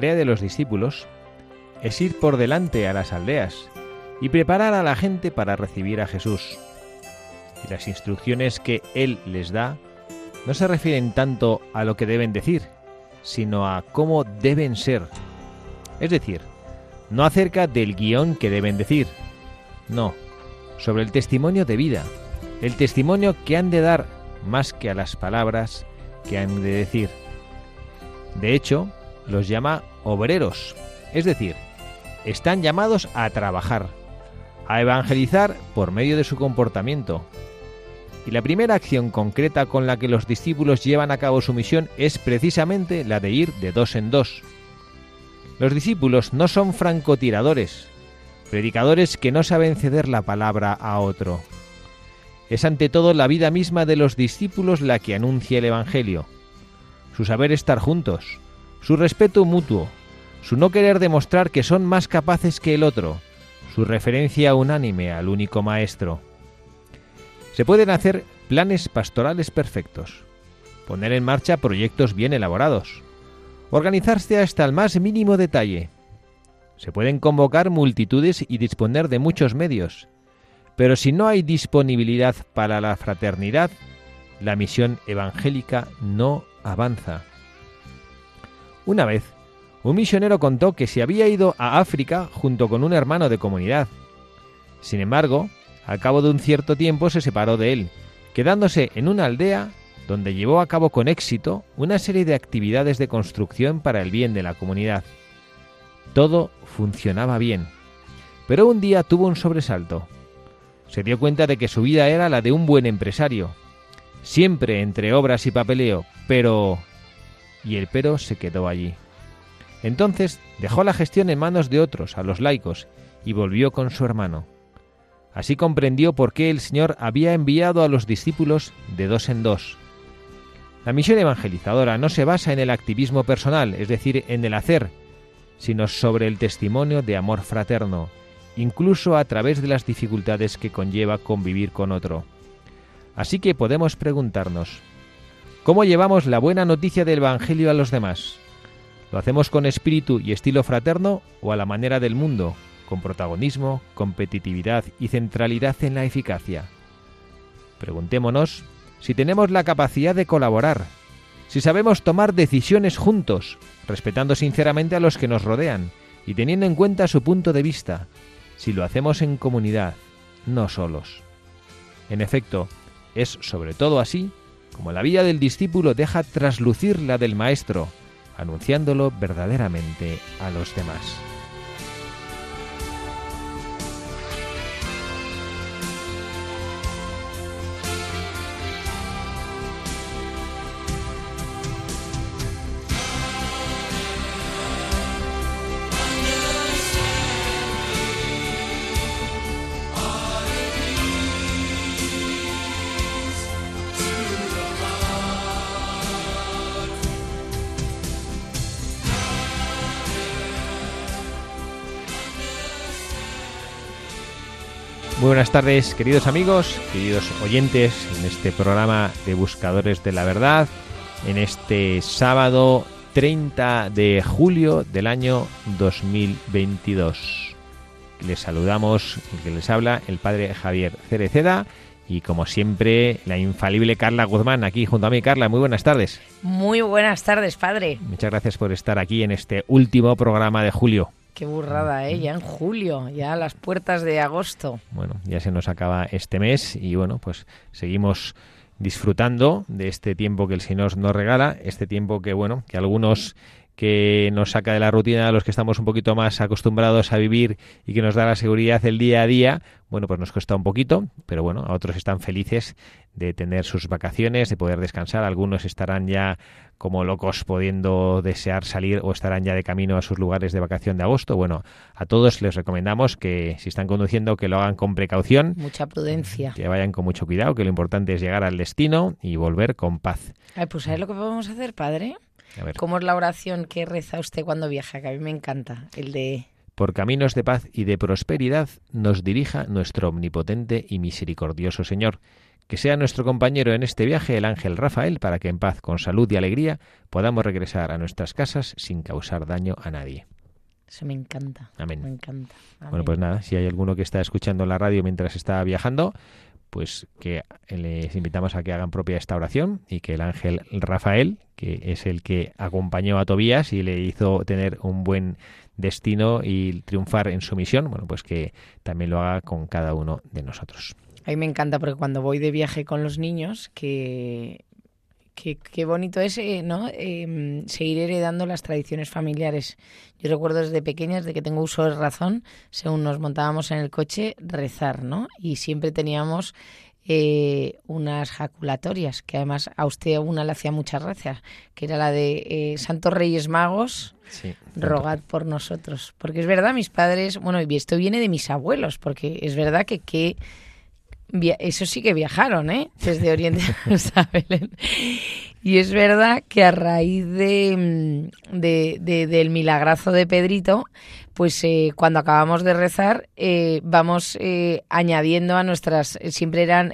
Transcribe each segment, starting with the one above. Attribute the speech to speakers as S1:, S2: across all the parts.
S1: Tarea de los discípulos es ir por delante a las aldeas y preparar a la gente para recibir a Jesús. Y las instrucciones que Él les da no se refieren tanto a lo que deben decir, sino a cómo deben ser. Es decir, no acerca del guion que deben decir, no, sobre el testimonio de vida, el testimonio que han de dar más que a las palabras que han de decir. De hecho, los llama obreros, es decir, están llamados a trabajar, a evangelizar por medio de su comportamiento. Y la primera acción concreta con la que los discípulos llevan a cabo su misión es precisamente la de ir de dos en dos. Los discípulos no son francotiradores, predicadores que no saben ceder la palabra a otro. Es ante todo la vida misma de los discípulos la que anuncia el Evangelio, su saber estar juntos, su respeto mutuo, su no querer demostrar que son más capaces que el otro, su referencia unánime al único Maestro. Se pueden hacer planes pastorales perfectos, poner en marcha proyectos bien elaborados, organizarse hasta el más mínimo detalle. Se pueden convocar multitudes y disponer de muchos medios, pero si no hay disponibilidad para la fraternidad, la misión evangélica no avanza. Una vez, un misionero contó que se había ido a África junto con un hermano de comunidad. Sin embargo, al cabo de un cierto tiempo se separó de él, quedándose en una aldea donde llevó a cabo con éxito una serie de actividades de construcción para el bien de la comunidad. Todo funcionaba bien, pero un día tuvo un sobresalto. Se dio cuenta de que su vida era la de un buen empresario, siempre entre obras y papeleo, pero y el pero se quedó allí. Entonces dejó la gestión en manos de otros, a los laicos, y volvió con su hermano. Así comprendió por qué el Señor había enviado a los discípulos de dos en dos. La misión evangelizadora no se basa en el activismo personal, es decir, en el hacer, sino sobre el testimonio de amor fraterno, incluso a través de las dificultades que conlleva convivir con otro. Así que podemos preguntarnos, ¿Cómo llevamos la buena noticia del Evangelio a los demás? ¿Lo hacemos con espíritu y estilo fraterno o a la manera del mundo, con protagonismo, competitividad y centralidad en la eficacia? Preguntémonos si tenemos la capacidad de colaborar, si sabemos tomar decisiones juntos, respetando sinceramente a los que nos rodean y teniendo en cuenta su punto de vista, si lo hacemos en comunidad, no solos. En efecto, es sobre todo así como la vida del discípulo deja traslucir la del maestro, anunciándolo verdaderamente a los demás. Muy buenas tardes, queridos amigos, queridos oyentes, en este programa de Buscadores de la Verdad, en este sábado 30 de julio del año 2022. Les saludamos, el que les habla, el padre Javier Cereceda y como siempre, la infalible Carla Guzmán aquí junto a mí. Carla, muy buenas tardes.
S2: Muy buenas tardes, padre.
S1: Muchas gracias por estar aquí en este último programa de julio.
S2: Qué burrada, ¿eh? Ya en julio, ya a las puertas de agosto.
S1: Bueno, ya se nos acaba este mes y bueno, pues seguimos disfrutando de este tiempo que el Señor nos regala, este tiempo que, bueno, que algunos que nos saca de la rutina a los que estamos un poquito más acostumbrados a vivir y que nos da la seguridad el día a día, bueno, pues nos cuesta un poquito, pero bueno, a otros están felices de tener sus vacaciones, de poder descansar, algunos estarán ya como locos pudiendo desear salir o estarán ya de camino a sus lugares de vacación de agosto. Bueno, a todos les recomendamos que si están conduciendo que lo hagan con precaución,
S2: mucha prudencia,
S1: que vayan con mucho cuidado, que lo importante es llegar al destino y volver con paz.
S2: Ay, pues ¿sabes lo que podemos hacer, padre? ¿Cómo es la oración que reza usted cuando viaja? Que a mí me encanta, el de...
S1: Por caminos de paz y de prosperidad nos dirija nuestro omnipotente y misericordioso Señor. Que sea nuestro compañero en este viaje el ángel Rafael para que en paz, con salud y alegría podamos regresar a nuestras casas sin causar daño a nadie.
S2: Eso me encanta.
S1: Amén.
S2: Me encanta.
S1: Bueno, pues nada, si hay alguno que está escuchando la radio mientras está viajando, pues que les invitamos a que hagan propia esta oración y que el ángel Rafael, que es el que acompañó a Tobías y le hizo tener un buen destino y triunfar en su misión, bueno, pues que también lo haga con cada uno de nosotros.
S2: A mí me encanta porque cuando voy de viaje con los niños, que Qué, bonito es eh, ¿no? Em, seguir heredando las tradiciones familiares. Yo recuerdo desde pequeñas, de que tengo uso de razón, según nos montábamos en el coche, rezar, ¿no? Y siempre teníamos eh, unas jaculatorias, que además a usted una le hacía muchas gracias, que era la de eh, Santos Reyes Magos, rogad por nosotros. Porque es verdad, mis padres, bueno, y esto viene de mis abuelos, porque es verdad que... que eso sí que viajaron, ¿eh? Desde Oriente hasta Belén. Y es verdad que a raíz de, mm, del milagrazo de Pedrito, pues eh, cuando acabamos de rezar, eh, vamos eh, añadiendo a nuestras, siempre eran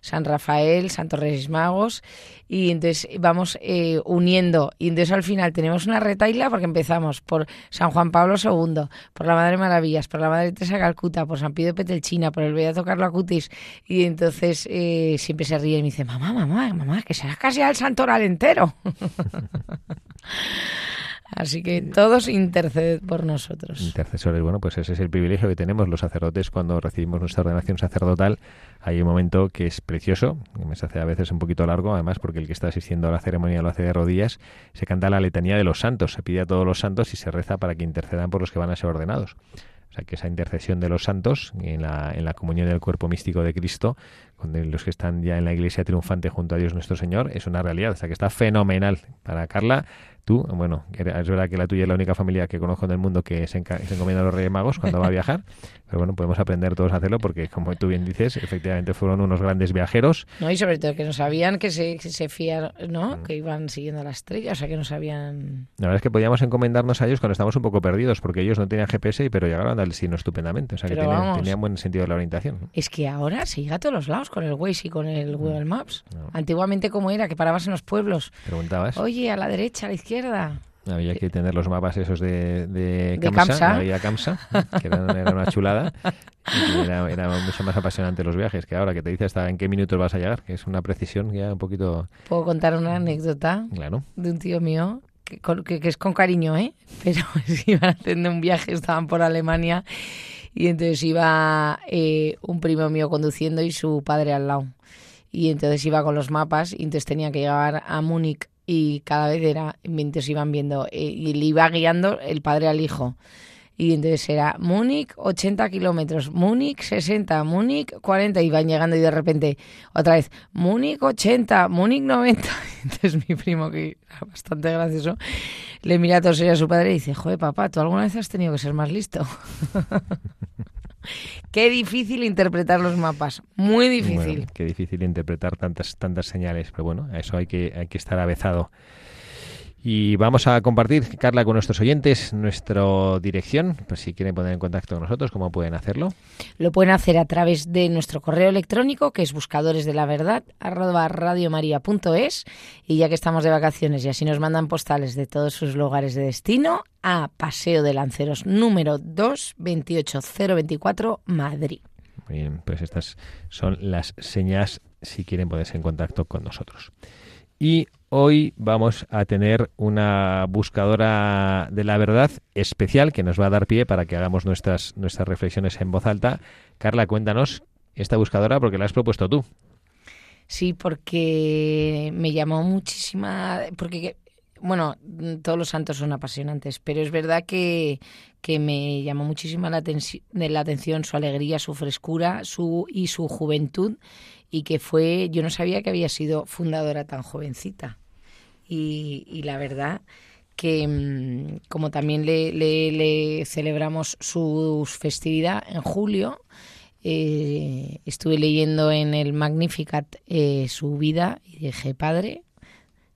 S2: San Rafael, Santos Reyes Magos, y entonces vamos uniendo. Y entonces al final tenemos una retaila porque empezamos por San Juan Pablo II, por la Madre Maravillas, por la Madre Teresa Calcuta, por San Pío Petelchina, por el Beato Carlo Acutis, y entonces siempre se ríe y me dice, mamá, mamá, mamá, que será casi al santoral entero. Así que todos interceden por nosotros.
S1: Intercesores, bueno, pues ese es el privilegio que tenemos los sacerdotes cuando recibimos nuestra ordenación sacerdotal. Hay un momento que es precioso, que me se hace a veces un poquito largo, además porque el que está asistiendo a la ceremonia lo hace de rodillas, se canta la letanía de los santos, se pide a todos los santos y se reza para que intercedan por los que van a ser ordenados. O sea, que esa intercesión de los santos en la, en la comunión del cuerpo místico de Cristo, con los que están ya en la iglesia triunfante junto a Dios nuestro Señor, es una realidad. O sea, que está fenomenal. Para Carla, Tú, bueno, es verdad que la tuya es la única familia que conozco en el mundo que se, encomienda a los Reyes Magos cuando va a viajar, pero bueno, podemos aprender todos a hacerlo porque, como tú bien dices, efectivamente fueron unos grandes viajeros.
S2: No, y sobre todo que no sabían que se, se fiaron, ¿no? Mm. Que iban siguiendo la estrella, o sea, que no sabían...
S1: La verdad es que podíamos encomendarnos a ellos cuando estábamos un poco perdidos, porque ellos no tenían GPS, pero llegaron al destino estupendamente, o sea, que tenían, buen sentido de la orientación.
S2: Es que ahora se llega a todos los lados con el Waze y con el mm. Google Maps. Antiguamente, ¿cómo era? Que parabas en los pueblos.
S1: Preguntabas.
S2: Oye, a la derecha, a la izquierda
S1: había que tener los mapas esos de, de, Kamsa, Había Kamsa, que era, una chulada. Y era, mucho más apasionante los viajes, que ahora que te dice hasta en qué minutos vas a llegar, que es una precisión ya un poquito...
S2: ¿Puedo contar una anécdota?
S1: Claro.
S2: De un tío mío, que, que, es con cariño, ¿eh? Pero iban haciendo un viaje, estaban por Alemania, y entonces iba eh, un primo mío conduciendo y su padre al lado. Y entonces iba con los mapas, y entonces tenía que llegar a Múnich y cada vez era, mientras iban viendo, eh, y le iba guiando el padre al hijo. Y entonces era Múnich 80 kilómetros, Múnich 60, Múnich 40, y van llegando y de repente otra vez Múnich 80, Múnich 90. Entonces mi primo, que era bastante gracioso, le mira a todos a su padre y dice, joder papá, ¿tú alguna vez has tenido que ser más listo? Qué difícil interpretar los mapas, muy difícil.
S1: qué difícil interpretar tantas tantas señales, pero bueno, a eso hay que hay que estar avezado. Y vamos a compartir, Carla, con nuestros oyentes nuestra dirección, pues si quieren poner en contacto con nosotros, ¿cómo pueden hacerlo?
S2: Lo pueden hacer a través de nuestro correo electrónico, que es buscadores de la verdad, radiomaria.es, y ya que estamos de vacaciones y así nos mandan postales de todos sus lugares de destino, a Paseo de Lanceros número 2, 28024, Madrid.
S1: Muy bien, pues estas son las señas si quieren ponerse en contacto con nosotros. Y hoy vamos a tener una buscadora de la verdad especial que nos va a dar pie para que hagamos nuestras, nuestras reflexiones en voz alta. Carla, cuéntanos esta buscadora porque la has propuesto tú.
S2: Sí, porque me llamó muchísima, porque bueno, todos los santos son apasionantes, pero es verdad que, que me llamó muchísimo la, la atención su alegría, su frescura su, y su juventud y que fue, yo no sabía que había sido fundadora tan jovencita. Y, y la verdad que mm, como también le, le, celebramos su festividad en julio, eh, estuve leyendo en el Magnificat eh, su vida y dije, padre,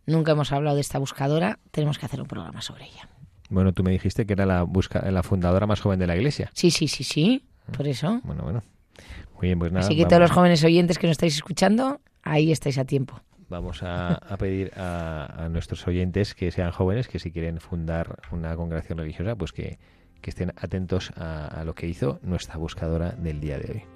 S2: nunca hemos hablado de esta buscadora, tenemos que hacer un programa sobre ella.
S1: Bueno, tú me dijiste que era la, busca, la fundadora más joven de la iglesia.
S2: Sí, sí, sí, sí, por eso.
S1: Bueno, bueno. Muy bien, pues nada.
S2: Así que todos los jóvenes oyentes que nos estáis escuchando, ahí estáis a tiempo.
S1: Vamos a, pedir a, nuestros oyentes que sean jóvenes, que si quieren fundar una congregación religiosa, pues que, estén atentos a lo que hizo nuestra buscadora del día de hoy.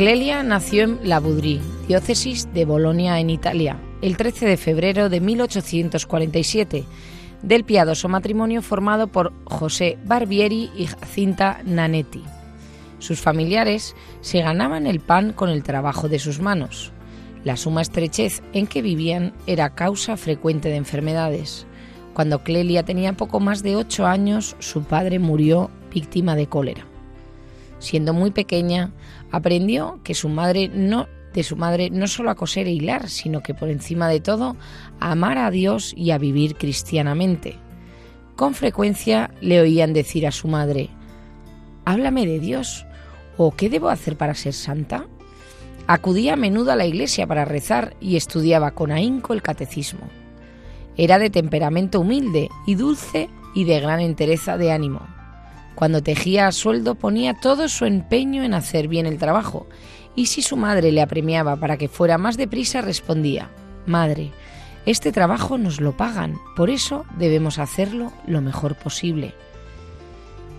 S2: Clelia nació en La Boudry, diócesis de Bolonia en Italia, el 13 de febrero de 1847, del piadoso matrimonio formado por José Barbieri y Jacinta Nanetti. Sus familiares se ganaban el pan con el trabajo de sus manos. La suma estrechez en que vivían era causa frecuente de enfermedades. Cuando Clelia tenía poco más de ocho años, su padre murió víctima de cólera. Siendo muy pequeña, aprendió que su madre no de su madre no solo a coser e hilar, sino que por encima de todo a amar a Dios y a vivir cristianamente. Con frecuencia le oían decir a su madre, Háblame de Dios, o ¿qué debo hacer para ser santa? Acudía a menudo a la iglesia para rezar y estudiaba con ahínco el catecismo. Era de temperamento humilde y dulce y de gran entereza de ánimo. Cuando tejía a sueldo ponía todo su empeño en hacer bien el trabajo, y si su madre le apremiaba para que fuera más deprisa, respondía, Madre, este trabajo nos lo pagan, por eso debemos hacerlo lo mejor posible.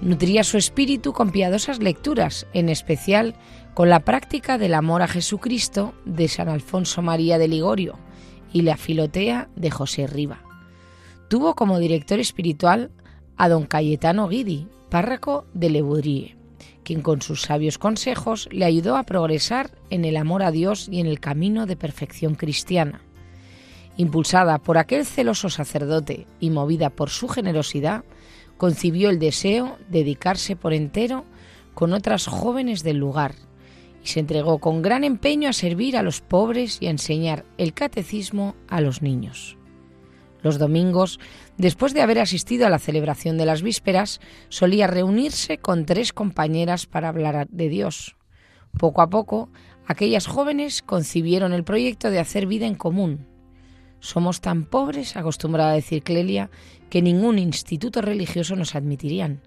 S2: Nutría su espíritu con piadosas lecturas, en especial con la práctica del amor a Jesucristo de San Alfonso María de Ligorio y la filotea de José Riva. Tuvo como director espiritual a don Cayetano Guidi, párroco de Le quien con sus sabios consejos le ayudó a progresar en el amor a Dios y en el camino de perfección cristiana. Impulsada por aquel celoso sacerdote y movida por su generosidad, concibió el deseo de dedicarse por entero con otras jóvenes del lugar y se entregó con gran empeño a servir a los pobres y a enseñar el catecismo a los niños. Los domingos, después de haber asistido a la celebración de las vísperas, solía reunirse con tres compañeras para hablar de Dios. Poco a poco, aquellas jóvenes concibieron el proyecto de hacer vida en común. Somos tan pobres, acostumbraba a decir Clelia, que ningún instituto religioso nos admitirían.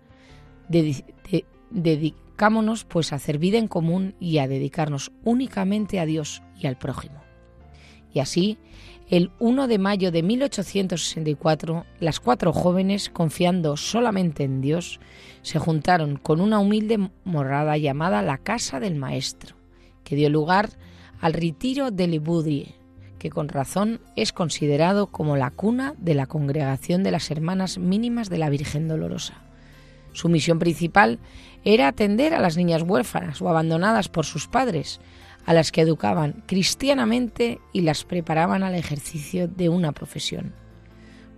S2: dedicámonos pues a hacer vida en común y a dedicarnos únicamente a Dios y al prójimo. Y así, el 1 de mayo de 1864, las cuatro jóvenes, confiando solamente en Dios, se juntaron con una humilde morada llamada la Casa del Maestro, que dio lugar al retiro de Le que con razón es considerado como la cuna de la congregación de las Hermanas Mínimas de la Virgen Dolorosa. Su misión principal era atender a las niñas huérfanas o abandonadas por sus padres, a las que educaban cristianamente y las preparaban al ejercicio de una profesión.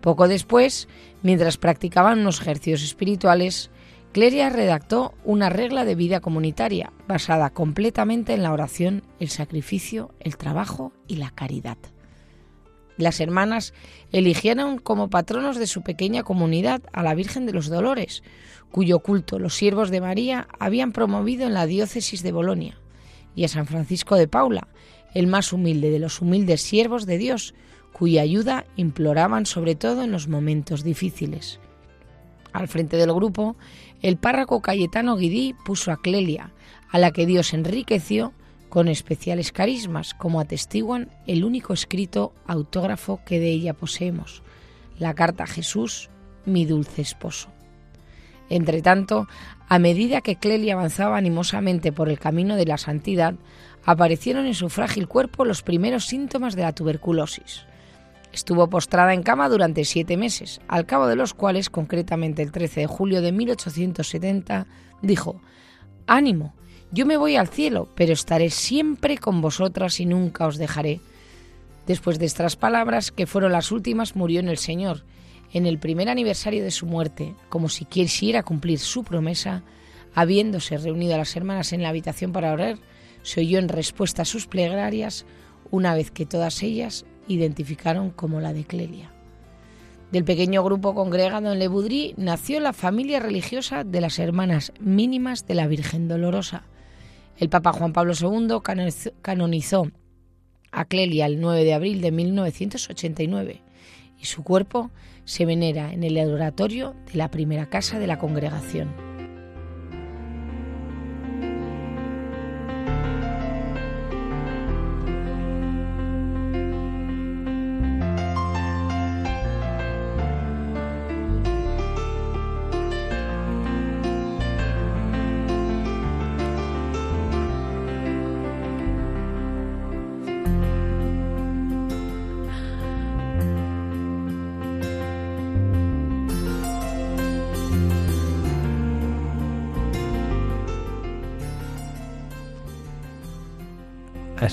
S2: Poco después, mientras practicaban unos ejercicios espirituales, Cleria redactó una regla de vida comunitaria basada completamente en la oración, el sacrificio, el trabajo y la caridad. Las hermanas eligieron como patronos de su pequeña comunidad a la Virgen de los Dolores, cuyo culto los siervos de María habían promovido en la diócesis de Bolonia y a San Francisco de Paula, el más humilde de los humildes siervos de Dios, cuya ayuda imploraban sobre todo en los momentos difíciles. Al frente del grupo, el párroco Cayetano Guidí puso a Clelia, a la que Dios enriqueció con especiales carismas, como atestiguan el único escrito autógrafo que de ella poseemos, la carta a Jesús, mi dulce esposo. Entretanto, a medida que Clelia avanzaba animosamente por el camino de la santidad, aparecieron en su frágil cuerpo los primeros síntomas de la tuberculosis. Estuvo postrada en cama durante siete meses, al cabo de los cuales, concretamente el 13 de julio de 1870, dijo, Ánimo, yo me voy al cielo, pero estaré siempre con vosotras y nunca os dejaré. Después de estas palabras, que fueron las últimas, murió en el Señor, en el primer aniversario de su muerte, como si quisiera cumplir su promesa, habiéndose reunido a las hermanas en la habitación para orar, se oyó en respuesta a sus plegarias, una vez que todas ellas identificaron como la de Clelia. Del pequeño grupo congregado en Le Boudry nació la familia religiosa de las hermanas mínimas de la Virgen Dolorosa. El Papa Juan Pablo II canonizó a Clelia el 9 de abril de 1989 y su cuerpo se venera en el oratorio de la primera casa de la congregación.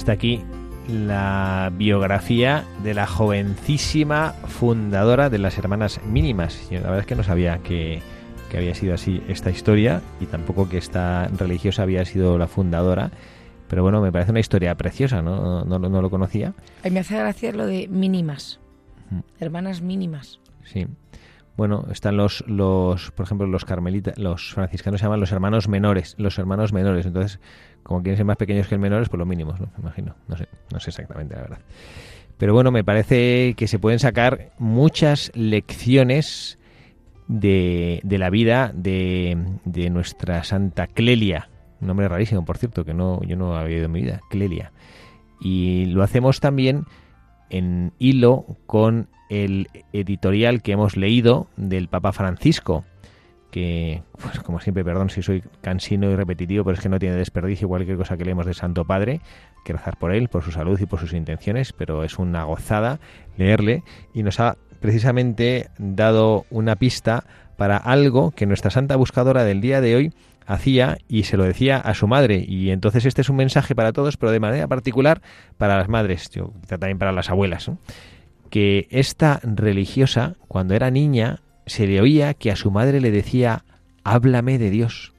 S1: Hasta aquí la biografía de la jovencísima fundadora de las Hermanas Mínimas. la verdad es que no sabía que, había sido así esta historia y tampoco que esta religiosa había sido la fundadora. Pero bueno, me parece una historia preciosa, ¿no? No, no, lo conocía.
S2: A mí me hace gracia lo de mínimas, hermanas mínimas.
S1: Sí. Bueno, están los, los, por ejemplo, los carmelitas, los franciscanos se llaman los hermanos menores, los hermanos menores. Entonces, como quieren ser más pequeños que el menores, pues los mínimos, ¿no? Me imagino. No sé, no sé exactamente la verdad. Pero bueno, me parece que se pueden sacar muchas lecciones de, de la vida de, de, nuestra Santa Clelia. Un nombre rarísimo, por cierto, que no yo no había oído en mi vida, Clelia. Y lo hacemos también en hilo con el editorial que hemos leído del Papa Francisco, que, pues como siempre, perdón si soy cansino y repetitivo, pero es que no tiene desperdicio cualquier cosa que leemos de Santo Padre, que rezar por él, por su salud y por sus intenciones, pero es una gozada leerle y nos ha precisamente dado una pista para algo que nuestra santa buscadora del día de hoy hacía y se lo decía a su madre. Y entonces este es un mensaje para todos, pero de manera particular para las madres, yo, también para las abuelas, que esta religiosa, cuando era niña, se le oía que a su madre le decía, háblame de Dios,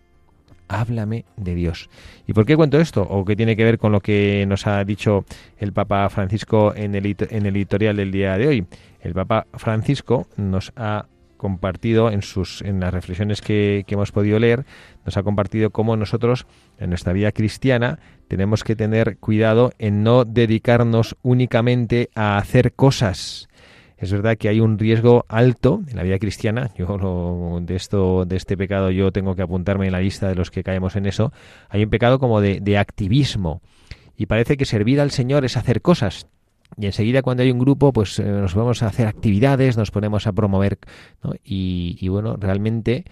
S1: háblame de Dios. ¿Y por qué cuento esto? ¿O qué tiene que ver con lo que nos ha dicho el Papa Francisco en el, en el editorial del día de hoy? El Papa Francisco nos ha compartido en sus en las reflexiones que, que, hemos podido leer nos ha compartido cómo nosotros en nuestra vida cristiana tenemos que tener cuidado en no dedicarnos únicamente a hacer cosas es verdad que hay un riesgo alto en la vida cristiana. Yo de esto, de este pecado, yo tengo que apuntarme en la lista de los que caemos en eso. Hay un pecado como de, activismo y parece que servir al Señor es hacer cosas. Y enseguida cuando hay un grupo, pues eh, nos vamos a hacer actividades, nos ponemos a promover, y, bueno, realmente,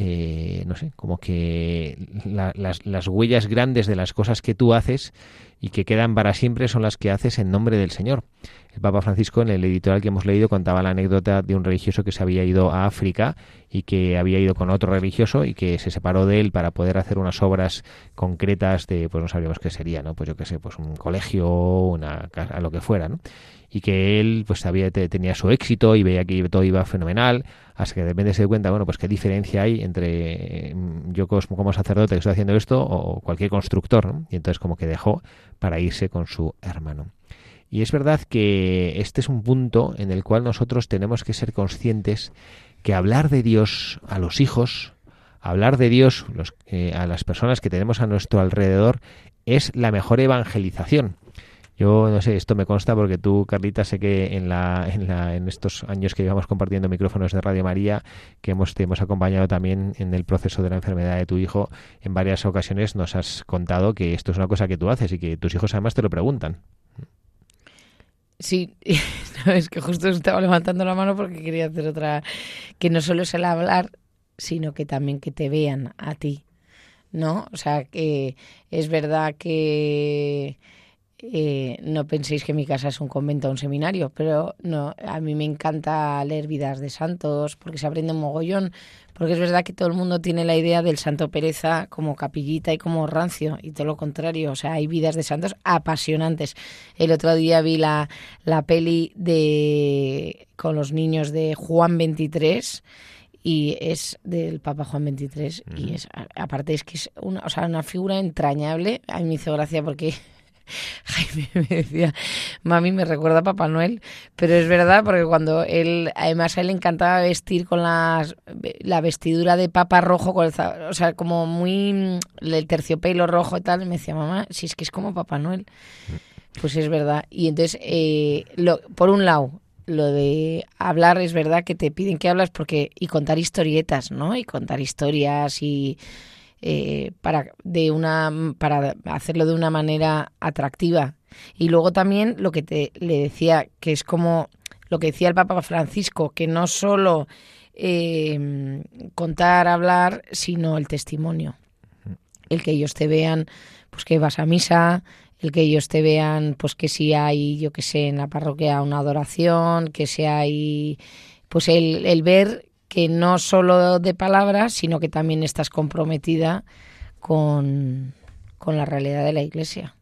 S1: eh, no sé, como que las, las huellas grandes de las cosas que tú haces y que quedan para siempre son las que haces en nombre del Señor. El Papa Francisco, en el editorial que hemos leído, contaba la anécdota de un religioso que se había ido a África y que había ido con otro religioso y que se separó de él para poder hacer unas obras concretas de, pues no sabíamos qué sería, ¿no? Pues yo qué sé, pues un colegio, una casa, lo que fuera, ¿no? Y que él, pues había, tenía su éxito y veía que todo iba fenomenal, hasta que de repente se dio cuenta, bueno, pues qué diferencia hay entre mm, yo como sacerdote que estoy haciendo esto o cualquier constructor, ¿no? Y entonces como que dejó para irse con su hermano. Y es verdad que este es un punto en el cual nosotros tenemos que ser conscientes que hablar de Dios a los hijos, hablar de Dios eh, a las personas que tenemos a nuestro alrededor, es la mejor evangelización. Yo no sé, esto me consta porque tú, Carlita, sé que en, la, en, la, en estos años que llevamos compartiendo micrófonos de Radio María, que hemos, te hemos acompañado también en el proceso de la enfermedad de tu hijo, en varias ocasiones nos has contado que esto es una cosa que tú haces y que tus hijos además te lo preguntan.
S2: Sí, es que justo estaba levantando la mano porque quería hacer otra, que no solo es el hablar, sino que también que te vean a ti, ¿no? O sea, que es verdad que eh, no penséis que mi casa es un convento o un seminario, pero no, a mí me encanta leer vidas de santos porque se aprende un mogollón, porque es verdad que todo el mundo tiene la idea del santo pereza como capillita y como rancio, y todo lo contrario, o sea, hay vidas de santos apasionantes. El otro día vi la, la peli de con los niños de Juan 23 y es del Papa Juan 23 y es aparte es que es una, o sea, una figura entrañable. A mí me hizo gracia porque Jaime me decía, mami, me recuerda a Papá Noel, pero es verdad porque cuando él, además a él le encantaba vestir con las, la vestidura de papa rojo, con o sea, como muy el terciopelo rojo y tal, y me decía, mamá, si es que es como Papá Noel. Pues es verdad. Y entonces, eh, lo, por un lado, lo de hablar es verdad que te piden que hablas porque y contar historietas, ¿no? Y contar historias y eh, para, de una, para hacerlo de una manera atractiva. Y luego también lo que te, le decía, que es como lo que decía el Papa Francisco, que no solo eh, contar, hablar, sino el testimonio. El que ellos te vean, pues que vas a misa, el que ellos te vean, pues que si hay, yo que sé, en la parroquia una adoración, que si hay, pues el, el ver que no solo de palabras, sino que también estás comprometida con, la realidad de la Iglesia.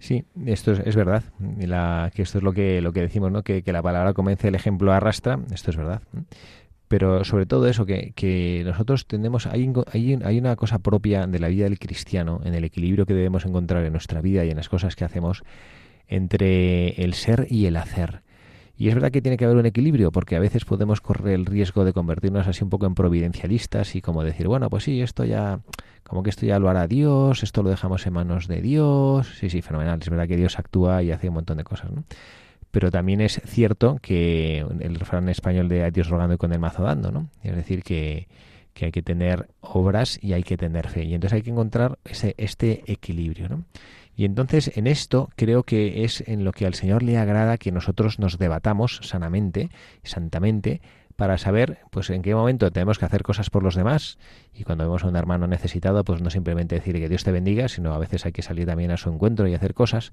S1: Sí, esto es, verdad. La, que esto es lo que, lo que decimos, ¿no? Que, la palabra convence, el ejemplo arrastra. Esto es verdad. Pero sobre todo eso, que, que nosotros tenemos, hay, hay, hay una cosa propia de la vida del cristiano, en el equilibrio que debemos encontrar en nuestra vida y en las cosas que hacemos, entre el ser y el hacer. Y es verdad que tiene que haber un equilibrio, porque a veces podemos correr el riesgo de convertirnos así un poco en providencialistas y como decir, bueno, pues sí, esto ya, como que esto ya lo hará Dios, esto lo dejamos en manos de Dios. Sí, sí, fenomenal. Es verdad que Dios actúa y hace un montón de cosas, ¿no? Pero también es cierto que el refrán español de Dios rogando y con el mazo dando, ¿no? Es decir, que, que hay que tener obras y hay que tener fe. Y entonces hay que encontrar ese, este equilibrio, ¿no? Y entonces en esto creo que es en lo que al Señor le agrada que nosotros nos debatamos sanamente, santamente, para saber pues en qué momento tenemos que hacer cosas por los demás. Y cuando vemos a un hermano necesitado pues no simplemente decir que Dios te bendiga sino a veces hay que salir también a su encuentro y hacer cosas.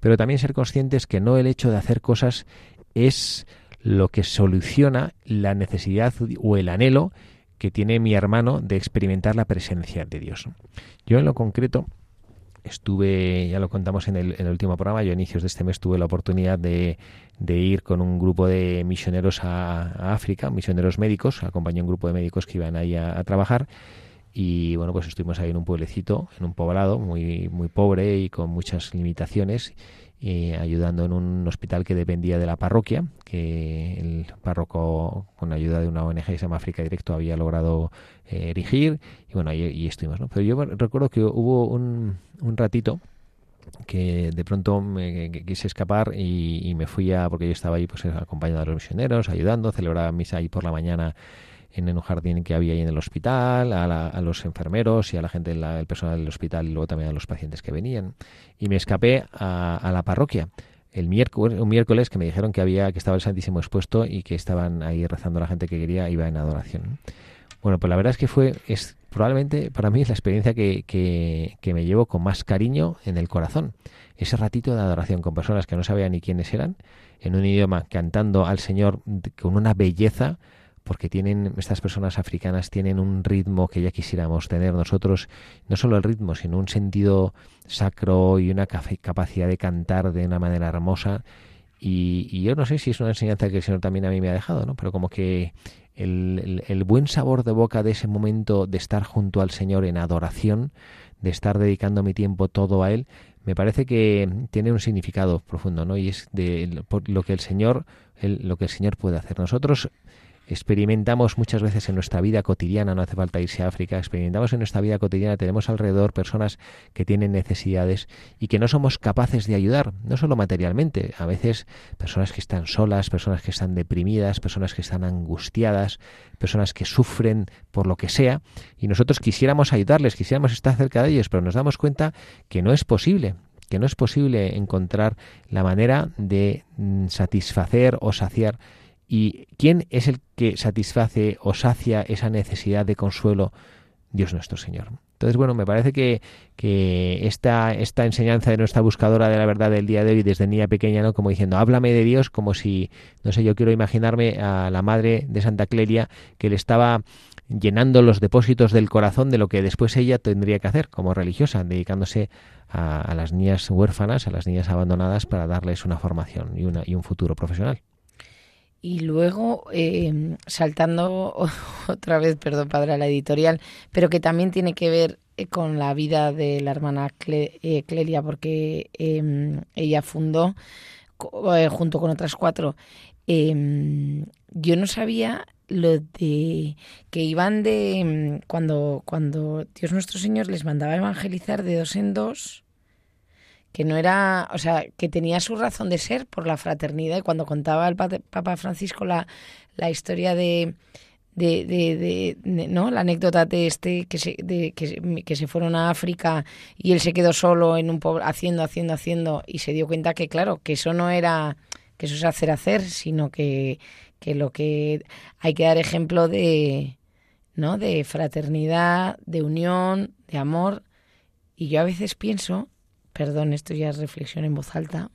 S1: Pero también ser conscientes que no el hecho de hacer cosas es lo que soluciona la necesidad o el anhelo que tiene mi hermano de experimentar la presencia de Dios. Yo en lo concreto estuve, ya lo contamos en el, último programa, yo a inicios de este mes tuve la oportunidad de, ir con un grupo de misioneros a, África, misioneros médicos, acompañé a un grupo de médicos que iban ahí a, trabajar y bueno, pues estuvimos ahí en un pueblecito, en un poblado muy, muy pobre y con muchas limitaciones eh, ayudando en un hospital que dependía de la parroquia, que el párroco, con ayuda de una ONG que se llama África Directo, había logrado eh, erigir. Y bueno, ahí, estuvimos. ¿no? Pero yo recuerdo que hubo un, un ratito que de pronto me quise escapar y, me fui a, porque yo estaba ahí pues acompañado a los misioneros, ayudando, celebraba misa ahí por la mañana en un jardín que había ahí en el hospital, a, los enfermeros y a la gente, el personal del hospital y luego también a los pacientes que venían. Y me escapé a, la parroquia el miércoles, un miércoles que me dijeron que había que estaba el Santísimo expuesto y que estaban ahí rezando la gente que quería iba en adoración. Bueno, pues la verdad es que fue es probablemente para mí es la experiencia que, que, que me llevo con más cariño en el corazón. Ese ratito de adoración con personas que no sabía ni quiénes eran, en un idioma cantando al Señor con una belleza porque tienen estas personas africanas tienen un ritmo que ya quisiéramos tener nosotros, no solo el ritmo, sino un sentido sacro y una capacidad de cantar de una manera hermosa. Y, yo no sé si es una enseñanza que el Señor también a mí me ha dejado, ¿no? Pero como que el, el buen sabor de boca de ese momento de estar junto al Señor en adoración, de estar dedicando mi tiempo todo a Él, me parece que tiene un significado profundo, ¿no? Y es de lo que el Señor, lo que el Señor puede hacer. Nosotros experimentamos muchas veces en nuestra vida cotidiana, no hace falta irse a África, experimentamos en nuestra vida cotidiana, tenemos alrededor personas que tienen necesidades y que no somos capaces de ayudar, no solo materialmente, a veces personas que están solas, personas que están deprimidas, personas que están angustiadas, personas que sufren por lo que sea, y nosotros quisiéramos ayudarles, quisiéramos estar cerca de ellos, pero nos damos cuenta que no es posible, que no es posible encontrar la manera de mm, satisfacer o saciar ¿Y quién es el que satisface o sacia esa necesidad de consuelo? Dios nuestro Señor. Entonces, bueno, me parece que, que esta, esta enseñanza de nuestra buscadora de la verdad del día de hoy, desde niña pequeña, ¿no? Como diciendo, háblame de Dios, como si, no sé, yo quiero imaginarme a la madre de Santa Clelia que le estaba llenando los depósitos del corazón de lo que después ella tendría que hacer como religiosa, dedicándose a, a las niñas huérfanas, a las niñas abandonadas, para darles una formación y, una, y un futuro profesional.
S2: Y luego, eh, saltando otra vez, perdón, padre, a la editorial, pero que también tiene que ver eh, con la vida de la hermana eh, Clelia, porque em, ella fundó, junto con otras cuatro, em, yo no sabía lo de que iban de cuando cuando Dios nuestro Señor les mandaba evangelizar de dos en dos que no era, o sea, que tenía su razón de ser por la fraternidad. Y cuando contaba el Papa Francisco la, la historia de, de, de, no la anécdota de este que se, de, que, que, se fueron a África y él se quedó solo en un pueblo haciendo haciendo haciendo y se dio cuenta que claro que eso no era que eso es hacer hacer sino que, que lo que hay que dar ejemplo de no de fraternidad de unión de amor. Y yo a veces pienso perdón, esto ya es reflexión en voz alta,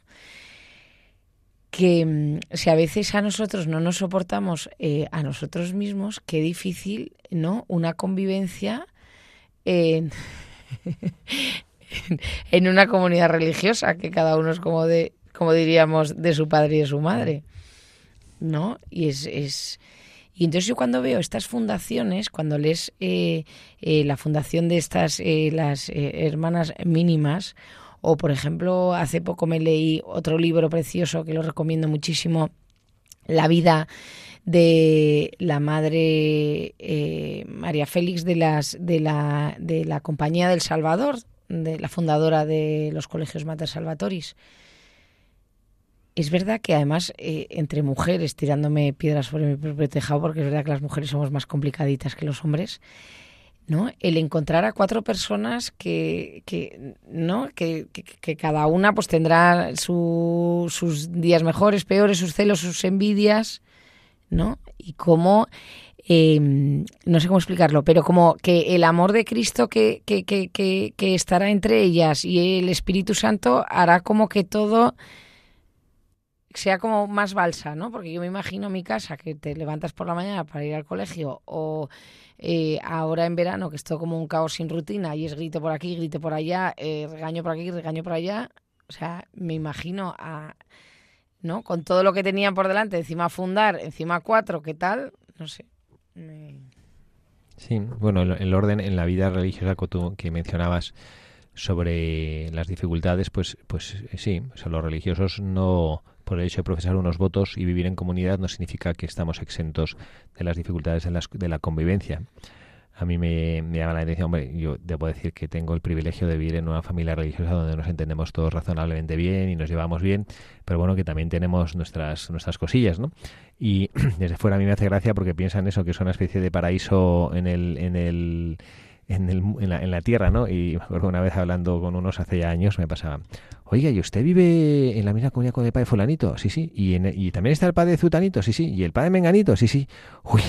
S2: que mm, si a veces a nosotros no nos soportamos eh, a nosotros mismos, qué difícil, ¿no? Una convivencia en, una comunidad religiosa, que cada uno es como de, como diríamos, de su padre y de su madre, ¿no? Y es, es y entonces yo cuando veo estas fundaciones, cuando lees eh, eh, la fundación de estas, las hermanas mínimas, o, por ejemplo, hace poco me leí otro libro precioso que lo recomiendo muchísimo, La vida de la madre eh, María Félix de, las, de, la, de la Compañía del Salvador, de la fundadora de los colegios Mater Salvatoris. Es verdad que además eh, entre mujeres, tirándome piedras sobre mi propio tejado, porque es verdad que las mujeres somos más complicaditas que los hombres, ¿no? El encontrar a cuatro personas que, que ¿no? Que, que, cada una pues tendrá sus días mejores, peores, sus celos, sus envidias, ¿no? Y cómo, em, no sé cómo explicarlo, pero como que el amor de Cristo que, que estará entre ellas y el Espíritu Santo hará como que todo sea como más balsa, ¿no? Porque yo me imagino mi casa que te levantas por la mañana para ir al colegio o eh, ahora en verano que es todo como un caos sin rutina y es grito por aquí, grito por allá, eh, regaño por aquí, regaño por allá. O sea, me imagino a, ¿no? Con todo lo que tenían por delante, encima fundar, encima cuatro, ¿qué tal? No sé.
S1: Sí, bueno, el orden en la vida religiosa que tú que mencionabas sobre las dificultades, pues, pues sí, los religiosos no por el hecho de profesar unos votos y vivir en comunidad no significa que estamos exentos de las dificultades de, la convivencia. A mí me, llama la atención, hombre, yo debo decir que tengo el privilegio de vivir en una familia religiosa donde nos entendemos todos razonablemente bien y nos llevamos bien, pero bueno, que también tenemos nuestras, nuestras cosillas, ¿no? Y desde fuera a mí me hace gracia porque piensan eso, que es una especie de paraíso en el, en el en, el, en, la, en, la, tierra, ¿no? Y me una vez hablando con unos hace ya años, me pasaba, oiga, ¿y usted vive en la misma comunidad con el padre fulanito? Sí, sí. ¿Y, en, ¿Y también está el padre zutanito? Sí, sí. ¿Y el padre menganito? Sí, sí. Uy,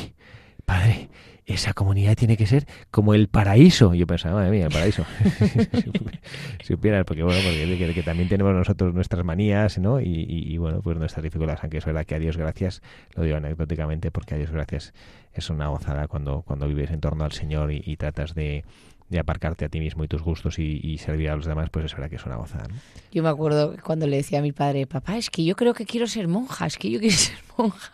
S1: padre, esa comunidad tiene que ser como el paraíso. Yo pensaba, madre mía, el paraíso. si supieras, porque bueno, porque que, también tenemos nosotros nuestras manías, ¿no? Y, y, bueno, pues nuestras dificultades, aunque es verdad que a Dios gracias, lo digo anecdóticamente, porque a Dios gracias es una gozada cuando, cuando vives en torno al Señor y tratas de de aparcarte a ti mismo y tus gustos y, servir a los demás, pues es verdad que es una gozada.
S2: Yo me acuerdo cuando le decía a mi padre, papá, es que yo creo que quiero ser monja, es que yo quiero ser monja.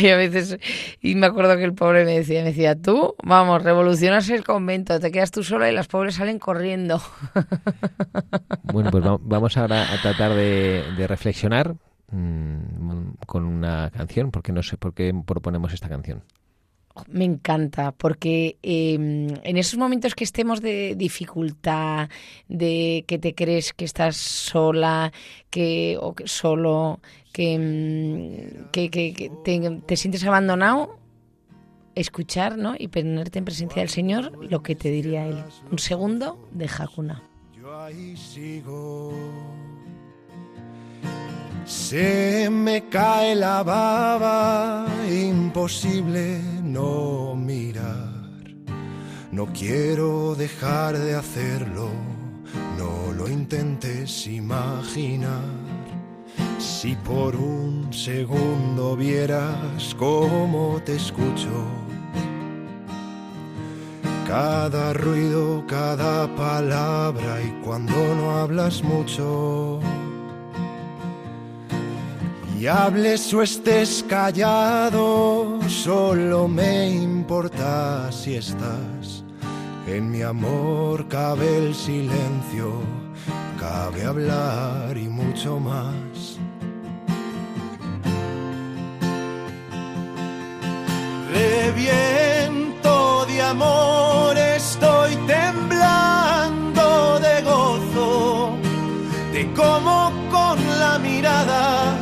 S2: y a veces, y me acuerdo que el pobre me decía, me decía, tú, vamos, revolucionas el convento, te quedas tú sola y las pobres salen corriendo.
S1: bueno, pues vamos ahora a tratar de, reflexionar mm, con una canción, porque no sé por qué proponemos esta canción.
S2: Me encanta, porque em, en esos momentos que estemos de dificultad, de que te crees que estás sola, que o que solo, que, mm, que, te, sientes abandonado, escuchar ¿no? y ponerte en presencia del Señor lo que te diría Él. Un segundo de Hakuna.
S3: Yo ahí sigo. Se me cae la baba, imposible no mirar. No quiero dejar de hacerlo, no lo intentes imaginar. Si por un segundo vieras cómo te escucho, cada ruido, cada palabra y cuando no hablas mucho. Y hables o estés callado, solo me importa si estás. En mi amor cabe el silencio, cabe hablar y mucho más. Reviento de amor, estoy temblando de gozo, de cómo con la mirada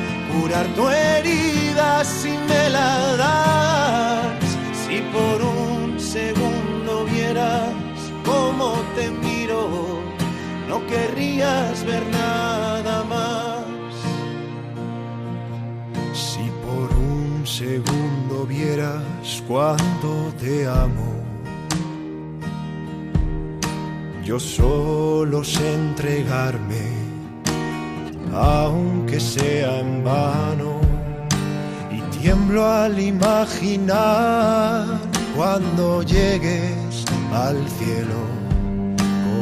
S3: curar tu herida si me la das. Si por un segundo vieras cómo te miro, no querrías ver nada más. Si por un segundo vieras cuánto te amo. Yo solo sé entregarme aunque sea en vano. Y tiemblo al imaginar cuando llegues al cielo,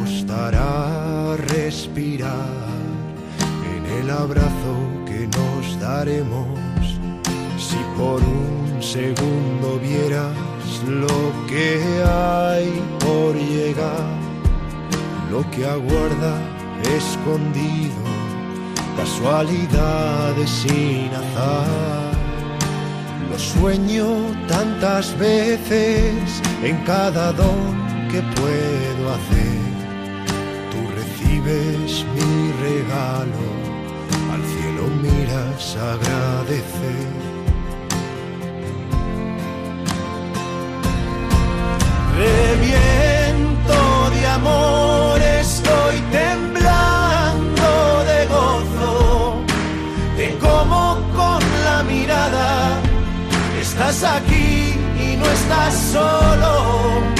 S3: costará respirar en el abrazo que nos daremos. Si por un segundo vieras lo que hay por llegar, lo que aguarda escondido casualidades sin azar. Lo sueño tantas veces en cada don que puedo hacer. Tú recibes mi regalo, al cielo miras agradecer. Reviento de amor, estoy temblando estás aquí y no estás solo.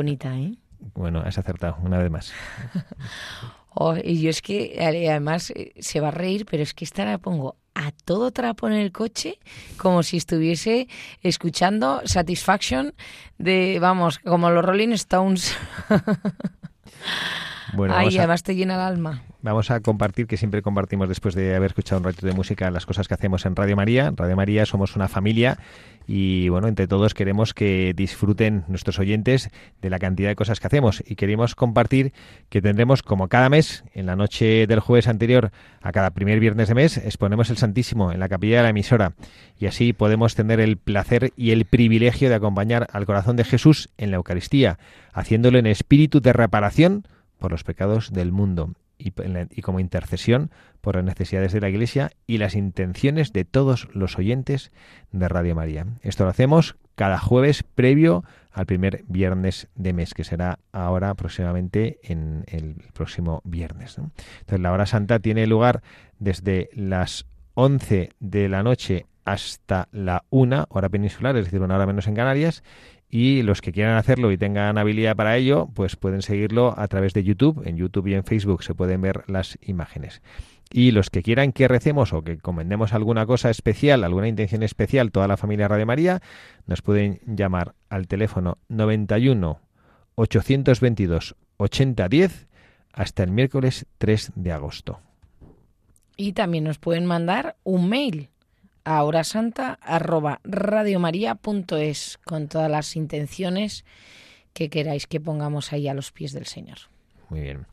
S2: Bonita, ¿eh?
S1: Bueno, has acertado una vez más.
S2: Oh, y yo es que además eh, se va a reír, pero es que esta la pongo a todo trapo en el coche, como si estuviese escuchando Satisfaction de, vamos, como los Rolling Stones.
S1: Bueno,
S2: Ay,
S1: a-
S2: además te llena el alma.
S1: Vamos a compartir, que siempre compartimos después de haber escuchado un ratito de música, las cosas que hacemos en Radio María. En Radio María somos una familia y, bueno, entre todos queremos que disfruten nuestros oyentes de la cantidad de cosas que hacemos y queremos compartir que tendremos, como cada mes, en la noche del jueves anterior a cada primer viernes de mes, exponemos el Santísimo en la capilla de la emisora y así podemos tener el placer y el privilegio de acompañar al corazón de Jesús en la Eucaristía, haciéndolo en espíritu de reparación por los pecados del mundo y, como intercesión por las necesidades de la Iglesia y las intenciones de todos los oyentes de Radio María. Esto lo hacemos cada jueves previo al primer viernes de mes, que será ahora próximamente en el próximo viernes. Entonces la hora santa tiene lugar desde las 11 de la noche hasta la 1 hora peninsular, es decir, una hora menos en Canarias, y los que quieran hacerlo y tengan habilidad para ello, pues pueden seguirlo a través de YouTube. En YouTube y en Facebook se pueden ver las imágenes. Y los que quieran que recemos o que encomendemos alguna cosa especial, alguna intención especial, toda la familia Radio María, nos pueden llamar al teléfono 91 822 8010 hasta el miércoles 3 de agosto.
S2: Y también nos pueden mandar un mail a horasanta@radiomaria.es con todas las intenciones que queráis que pongamos ahí a los pies del Señor.
S1: Muy bien.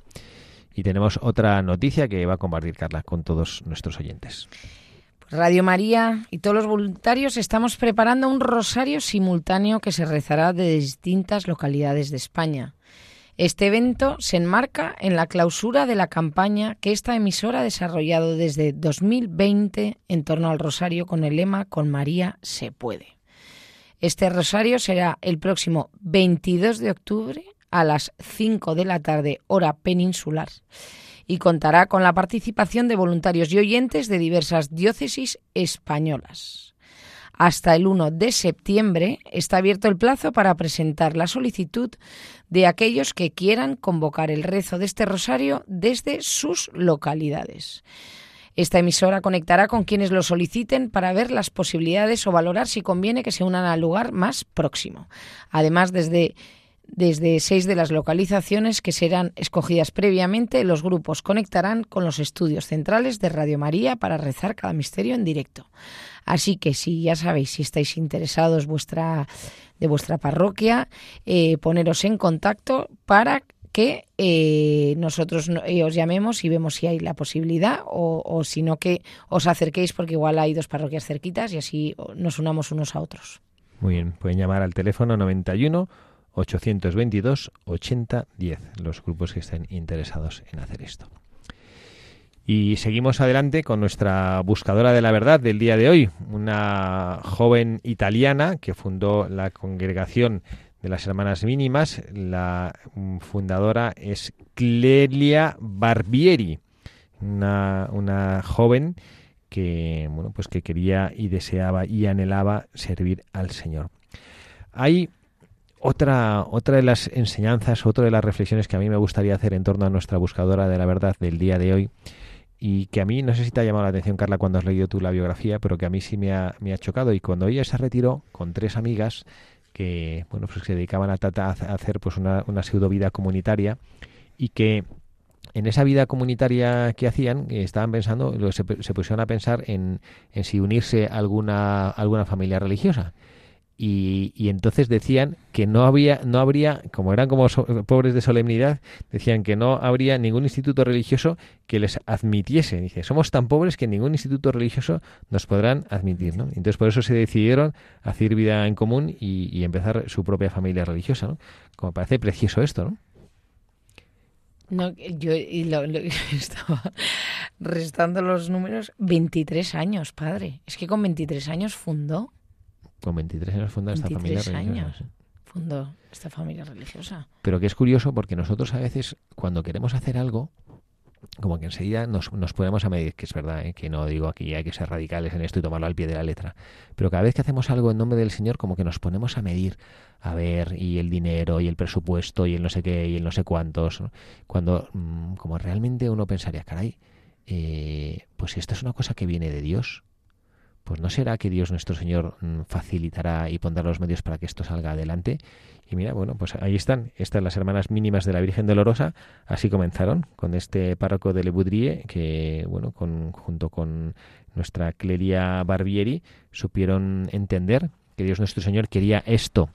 S1: Y tenemos otra noticia que va a compartir Carla con todos nuestros oyentes.
S2: Radio María y todos los voluntarios estamos preparando un rosario simultáneo que se rezará de distintas localidades de España. Este evento se enmarca en la clausura de la campaña que esta emisora ha desarrollado desde 2020 en torno al rosario con el lema Con María se puede. Este rosario será el próximo 22 de octubre a las 5 de la tarde hora peninsular y contará con la participación de voluntarios y oyentes de diversas diócesis españolas. Hasta el 1 de septiembre está abierto el plazo para presentar la solicitud de aquellos que quieran convocar el rezo de este rosario desde sus localidades. Esta emisora conectará con quienes lo soliciten para ver las posibilidades o valorar si conviene que se unan al lugar más próximo. Además, desde desde seis de las localizaciones que serán escogidas previamente, los grupos conectarán con los estudios centrales de Radio María para rezar cada misterio en directo. Así que si ya sabéis, si estáis interesados vuestra, de vuestra parroquia, eh, poneros en contacto para que eh, nosotros no- eh, os llamemos y vemos si hay la posibilidad o, o si no que os acerquéis porque igual hay dos parroquias cerquitas y así nos unamos unos a otros.
S1: Muy bien, pueden llamar al teléfono 91 822 8010, los grupos que estén interesados en hacer esto. Y seguimos adelante con nuestra buscadora de la verdad del día de hoy, una joven italiana que fundó la congregación de las Hermanas Mínimas. La mm, fundadora es Clelia Barbieri, una, joven que bueno pues que quería y deseaba y anhelaba servir al Señor. Hay otra, otra de las enseñanzas, otra de las reflexiones que a mí me gustaría hacer en torno a nuestra buscadora de la verdad del día de hoy y que a mí, no sé si te ha llamado la atención, Carla, cuando has leído tú la biografía, pero que a mí sí me ha, chocado. Y cuando ella se retiró con tres amigas que, bueno, pues se dedicaban a, a hacer pues una, pseudo vida comunitaria y que en esa vida comunitaria que hacían eh, estaban pensando, se, se pusieron a pensar en, en si unirse a alguna, alguna familia religiosa y, entonces decían que no había no habría como eran como pobres de solemnidad decían que no habría ningún instituto religioso que les admitiese dice somos tan pobres que ningún instituto religioso nos podrán admitir ¿no? entonces por eso se decidieron hacer vida en común y, y empezar su propia familia religiosa ¿no? como parece precioso esto ¿no?
S2: No, yo y lo- lo- estaba restando los números. 23 años, padre. Es que con 23 años fundó.
S1: Con 23 años funda esta familia
S2: 23
S1: religiosa
S2: años.
S1: sí.
S2: fundó esta familia religiosa.
S1: Pero que es curioso porque nosotros a veces cuando queremos hacer algo, como que enseguida nos, nos ponemos a medir, que es verdad, ¿eh? que no digo aquí hay que ser radicales en esto y tomarlo al pie de la letra, pero cada vez que hacemos algo en nombre del Señor, como que nos ponemos a medir, a ver, y el dinero, y el presupuesto, y el no sé qué, y el no sé cuántos, cuando mm, como realmente uno pensaría, caray, eh, pues si esto es una cosa que viene de Dios, pues no será que Dios nuestro Señor mm, facilitará y pondrá los medios para que esto salga adelante. Y mira, bueno, pues ahí están, estas las hermanas mínimas de la Virgen Dolorosa, así comenzaron con este párroco de Le Boudrier, que, bueno, con, junto con nuestra Clelia Barbieri, supieron entender que Dios nuestro Señor quería esto,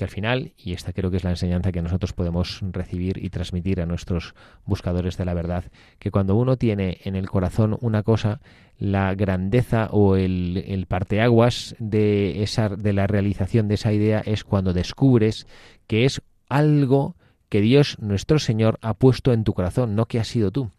S1: que al final, y esta creo que es la enseñanza que nosotros podemos recibir y transmitir a nuestros buscadores de la verdad, que cuando uno tiene en el corazón una cosa, la grandeza o el, el parteaguas de, esa, de la realización de esa idea es cuando descubres que es algo que Dios nuestro Señor ha puesto en tu corazón, no que has sido tú.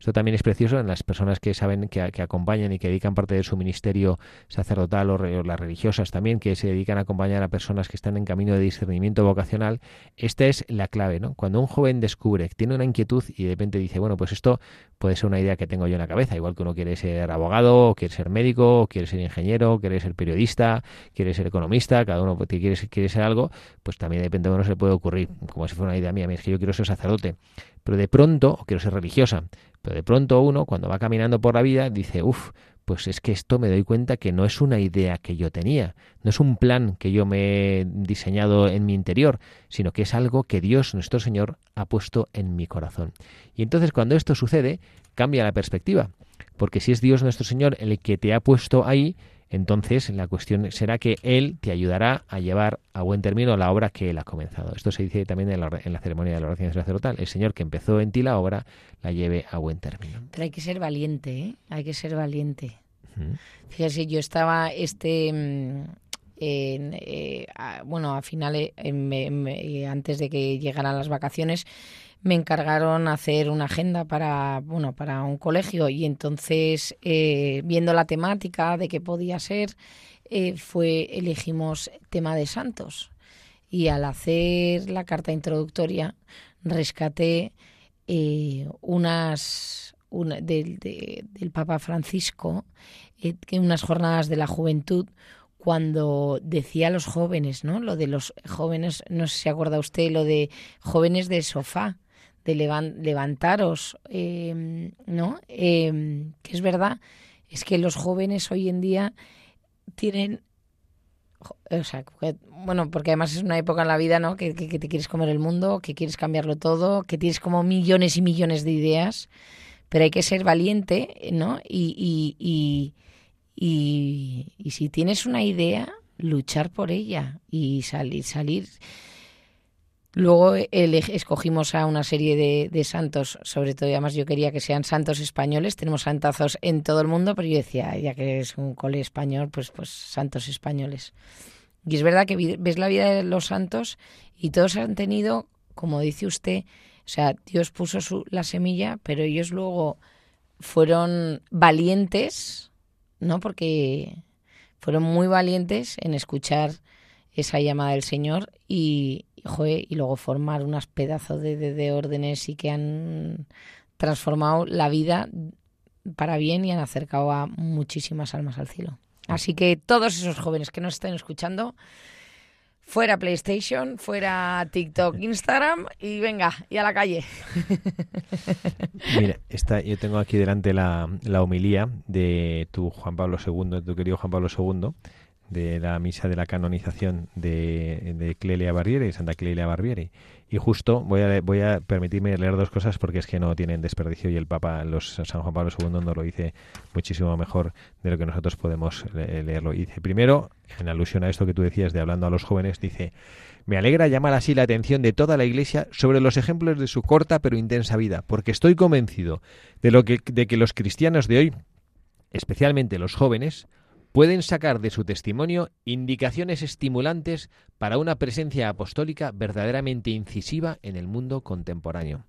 S1: Esto también es precioso en las personas que saben que, acompañan y que dedican parte de su ministerio sacerdotal o, las religiosas también, que se dedican a acompañar a personas que están en camino de discernimiento vocacional. Esta es la clave, ¿no? Cuando un joven descubre tiene una inquietud y de repente dice, bueno, pues esto puede ser una idea que tengo yo en la cabeza, igual que uno quiere ser abogado, o quiere ser médico, o quiere ser ingeniero, quiere ser periodista, quiere ser economista, cada uno quiere, quiere ser algo, pues también de uno se le puede ocurrir, como si fuera una idea mía, es que yo quiero ser sacerdote, pero de pronto, o quiero ser religiosa, pero de pronto uno, cuando va caminando por la vida, dice, uff, pues es que esto me doy cuenta que no es una idea que yo tenía, no es un plan que yo me he diseñado en mi interior, sino que es algo que Dios, nuestro Señor, ha puesto en mi corazón. Y entonces cuando esto sucede, cambia la perspectiva, porque si es Dios nuestro Señor el que te ha puesto ahí, entonces la cuestión será que Él te ayudará a llevar a buen término la obra que Él ha comenzado. Esto se dice también en la, ceremonia de la oración sacerdotal. El Señor que empezó en ti la obra la lleve a buen término.
S2: Pero hay que ser valiente, ¿eh? Hay que ser valiente. Fíjese, yo estaba este... Mm, eh, bueno, a finales, antes de que llegaran las vacaciones, me encargaron hacer una agenda para, bueno, para un colegio y entonces, eh, viendo la temática de qué podía ser, eh, fue elegimos tema de santos. Y al hacer la carta introductoria, rescaté eh, unas del, del Papa Francisco, que unas jornadas de la juventud, cuando decía a los jóvenes, ¿no? Lo de los jóvenes, no sé si acuerda usted, lo de jóvenes de sofá, de levantaros, em, ¿no? Em, que es verdad, es que los jóvenes hoy en día tienen o sea, bueno, porque además es una época en la vida, ¿no? Que, te quieres comer el mundo, que quieres cambiarlo todo, que tienes como millones y millones de ideas, pero hay que ser valiente, ¿no? Y, y, y, y si tienes una idea, luchar por ella y salir, salir. Luego escogimos a una serie de, santos, sobre todo, además yo quería que sean santos españoles, tenemos santazos en todo el mundo, pero yo decía, ya que es un cole español, pues, pues santos españoles. Y es verdad que ves la vida de los santos y todos han tenido, como dice usted, o sea, Dios puso su, la semilla, pero ellos luego fueron valientes, ¿no? Porque fueron muy valientes en escuchar esa llamada del Señor y, y luego formar unas pedazos de, de, órdenes y que han transformado la vida para bien y han acercado a muchísimas almas al cielo. Así que todos esos jóvenes que nos estén escuchando, fuera PlayStation, fuera TikTok, Instagram y venga, y a la calle.
S1: Mira, esta, yo tengo aquí delante la, la homilía de tu Juan Pablo II, de tu querido Juan Pablo II, de la misa de la canonización de, de Clelia Barbieri, Santa Clelia Barbieri. Y justo voy a, voy a permitirme leer dos cosas porque es que no tienen desperdicio y el Papa, los San Juan Pablo II, nos lo dice muchísimo mejor de lo que nosotros podemos leerlo. Dice, primero, en alusión a esto que tú decías de hablando a los jóvenes, dice, me alegra llamar así la atención de toda la Iglesia sobre los ejemplos de su corta pero intensa vida, porque estoy convencido de, lo que, de que los cristianos de hoy, especialmente los jóvenes, pueden sacar de su testimonio indicaciones estimulantes para una presencia apostólica verdaderamente incisiva en el mundo contemporáneo.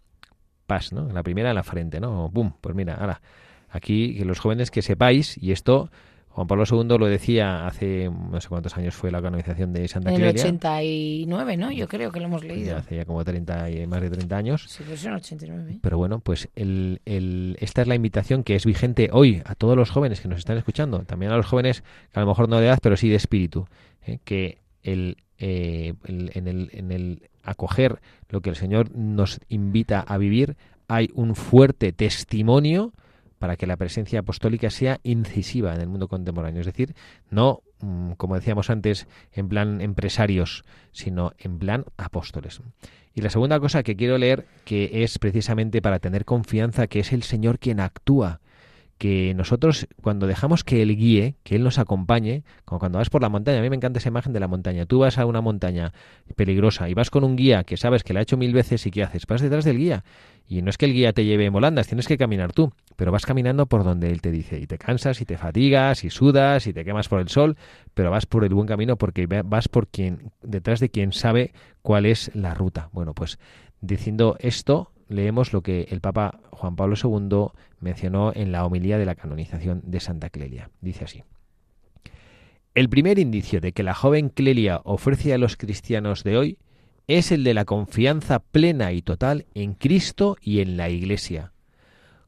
S1: Paz, ¿no? La primera en la frente, ¿no? ¡Bum! Pues mira, ahora, aquí los jóvenes que sepáis, y esto Juan Pablo II lo decía hace no sé cuántos años fue la canonización de Santa
S2: En el
S1: Clelia.
S2: 89, ¿no? Yo creo que lo hemos leído.
S1: Ya hace ya como 30 y más de 30 años.
S2: Sí, pues en el 89.
S1: Pero bueno, pues el, el- esta es la invitación que es vigente hoy a todos los jóvenes que nos están escuchando, también a los jóvenes que a lo mejor no de edad, pero sí de espíritu, ¿eh? que el, eh, el- en, el, en el acoger lo que el Señor nos invita a vivir hay un fuerte testimonio para que la presencia apostólica sea incisiva en el mundo contemporáneo, es decir, no mm, como decíamos antes, en plan empresarios, sino en plan apóstoles. Y la segunda cosa que quiero leer, que es precisamente para tener confianza que es el Señor quien actúa, que nosotros cuando dejamos que Él guíe, que Él nos acompañe, como cuando vas por la montaña, a mí me encanta esa imagen de la montaña, tú vas a una montaña peligrosa y vas con un guía que sabes que la ha hecho mil veces y ¿qué haces? Vas detrás del guía. Y no es que el guía te lleve en volandas, tienes que caminar tú, pero vas caminando por donde Él te dice y te cansas y te fatigas y sudas y te quemas por el sol, pero vas por el buen camino porque vas por quien, detrás de quien sabe cuál es la ruta. Bueno, pues diciendo esto, leemos lo que el Papa Juan Pablo II mencionó en la homilía de la canonización de Santa Clelia. Dice así. El primer indicio de que la joven Clelia ofrece a los cristianos de hoy es el de la confianza plena y total en Cristo y en la Iglesia.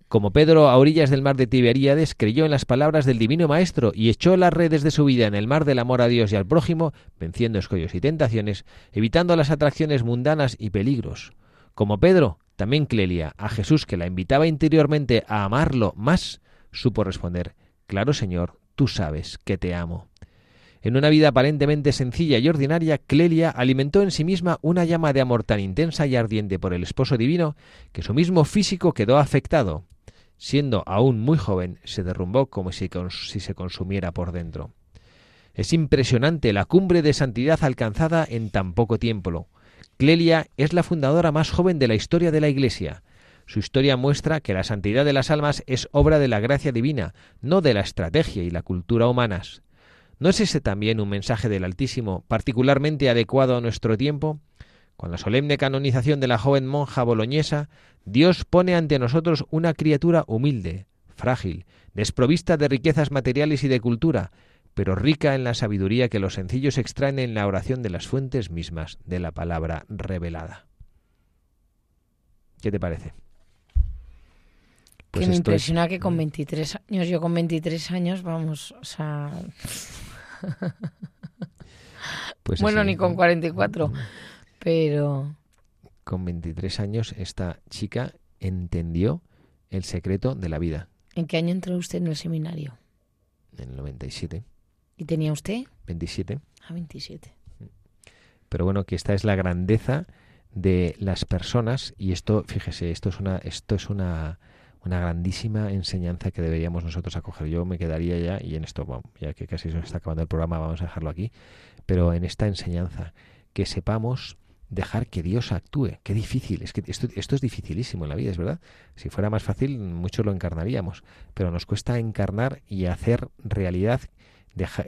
S1: Como Pedro a orillas del mar de Tiberíades creyó en las palabras del Divino Maestro y echó las redes de su vida en el mar del amor a Dios y al prójimo, venciendo escollos y tentaciones, evitando las atracciones mundanas y peligros. Como Pedro, también Clelia, a Jesús que la invitaba interiormente a amarlo más, supo responder, Claro Señor, tú sabes que te amo. En una vida aparentemente sencilla y ordinaria, Clelia alimentó en sí misma una llama de amor tan intensa y ardiente por el esposo divino que su mismo físico quedó afectado. Siendo aún muy joven, se derrumbó como si, si se consumiera por dentro. Es impresionante la cumbre de santidad alcanzada en tan poco tiempo. Clelia es la fundadora más joven de la historia de la Iglesia. Su historia muestra que la santidad de las almas es obra de la gracia divina, no de la estrategia y la cultura humanas. ¿No es ese también un mensaje del Altísimo particularmente adecuado a nuestro tiempo? Con la solemne canonización de la joven monja boloñesa, Dios pone ante nosotros una criatura humilde, frágil, desprovista de riquezas materiales y de cultura, pero rica en la sabiduría que los sencillos extraen en la oración de las fuentes mismas de la palabra revelada. ¿Qué te parece?
S2: Pues que me impresiona es... que con 23 años, yo con 23 años, vamos, o sea... Pues bueno, así, ni con 44, ¿no? pero...
S1: Con 23 años esta chica entendió el secreto de la vida.
S2: ¿En qué año entró usted en el seminario?
S1: En el 97.
S2: ¿Y tenía usted?
S1: 27.
S2: Ah, 27.
S1: Pero bueno, que esta es la grandeza de las personas y esto, fíjese, esto es una, esto es una, una grandísima enseñanza que deberíamos nosotros acoger. Yo me quedaría ya, y en esto, bueno, ya que casi se nos está acabando el programa, vamos a dejarlo aquí, pero en esta enseñanza, que sepamos dejar que Dios actúe. Qué difícil, es que esto, esto es dificilísimo en la vida, es verdad. Si fuera más fácil, muchos lo encarnaríamos, pero nos cuesta encarnar y hacer realidad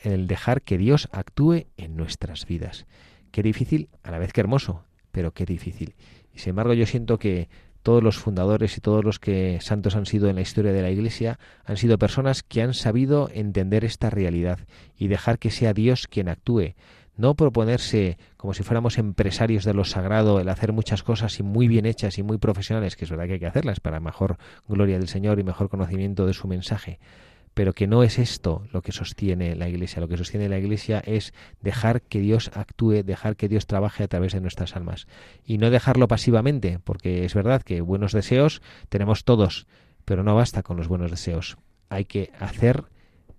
S1: el dejar que Dios actúe en nuestras vidas. Qué difícil, a la vez que hermoso, pero qué difícil. Y sin embargo, yo siento que todos los fundadores y todos los que santos han sido en la historia de la Iglesia han sido personas que han sabido entender esta realidad y dejar que sea Dios quien actúe. No proponerse como si fuéramos empresarios de lo sagrado, el hacer muchas cosas y muy bien hechas y muy profesionales, que es verdad que hay que hacerlas para mejor gloria del Señor y mejor conocimiento de su mensaje, pero que no es esto lo que sostiene la Iglesia. Lo que sostiene la Iglesia es dejar que Dios actúe, dejar que Dios trabaje a través de nuestras almas y no dejarlo pasivamente, porque es verdad que buenos deseos tenemos todos, pero no basta con los buenos deseos. Hay que hacer,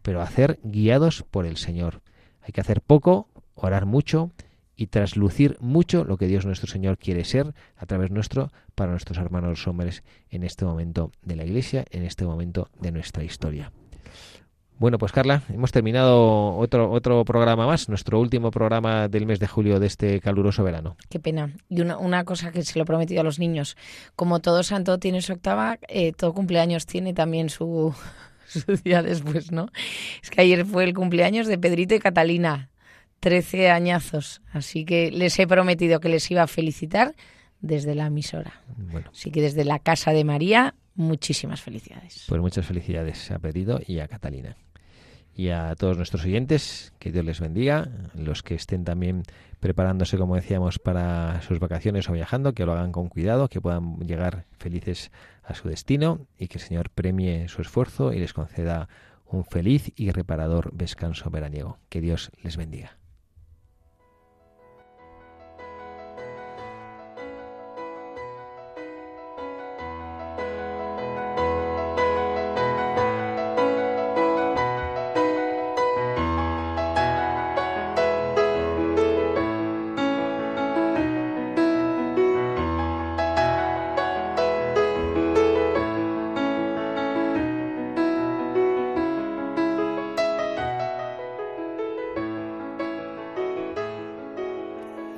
S1: pero hacer guiados por el Señor. Hay que hacer poco, orar mucho y traslucir mucho lo que Dios nuestro Señor quiere ser a través nuestro para nuestros hermanos hombres en este momento de la Iglesia, en este momento de nuestra historia. Bueno, pues Carla, hemos terminado otro, otro programa más, nuestro último programa del mes de julio de este caluroso verano.
S2: Qué pena. Y una, una cosa que se lo he prometido a los niños, como todo santo tiene su octava, eh, todo cumpleaños tiene también su, su día después, ¿no? Es que ayer fue el cumpleaños de Pedrito y Catalina, 13 añazos, así que les he prometido que les iba a felicitar desde la emisora.
S1: Bueno.
S2: Así que desde la Casa de María, muchísimas felicidades.
S1: Pues muchas felicidades a Pedrito y a Catalina. y a todos nuestros oyentes, que Dios les bendiga, los que estén también preparándose, como decíamos, para sus vacaciones o viajando, que lo hagan con cuidado, que puedan llegar felices a su destino y que el Señor premie su esfuerzo y les conceda un feliz y reparador descanso veraniego. Que Dios les bendiga.